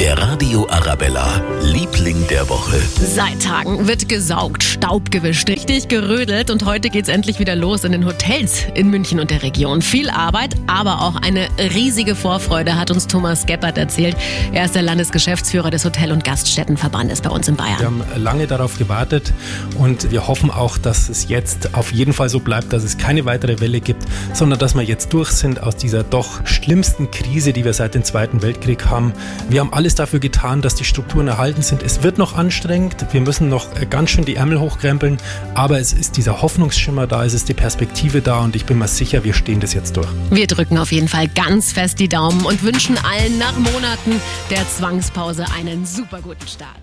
Der Radio Arabella, Liebling der Woche. Seit Tagen wird gesaugt, Staub gewischt, richtig gerödelt und heute geht's endlich wieder los in den Hotels in München und der Region. Viel Arbeit, aber auch eine riesige Vorfreude, hat uns Thomas Geppert erzählt. Er ist der Landesgeschäftsführer des Hotel- und Gaststättenverbandes bei uns in Bayern. Wir haben lange darauf gewartet und wir hoffen auch, dass es jetzt auf jeden Fall so bleibt, dass es keine weitere Welle gibt, sondern dass wir jetzt durch sind aus dieser doch schlimmsten Krise, die wir seit dem Zweiten Weltkrieg haben. Wir haben alles dafür getan, dass die Strukturen erhalten sind. Es wird noch anstrengend, wir müssen noch ganz schön die Ärmel hochkrempeln, aber es ist dieser Hoffnungsschimmer da, es ist die Perspektive da und ich bin mir sicher, wir stehen das jetzt durch. Wir drücken auf jeden Fall ganz fest die Daumen und wünschen allen nach Monaten der Zwangspause einen super guten Start.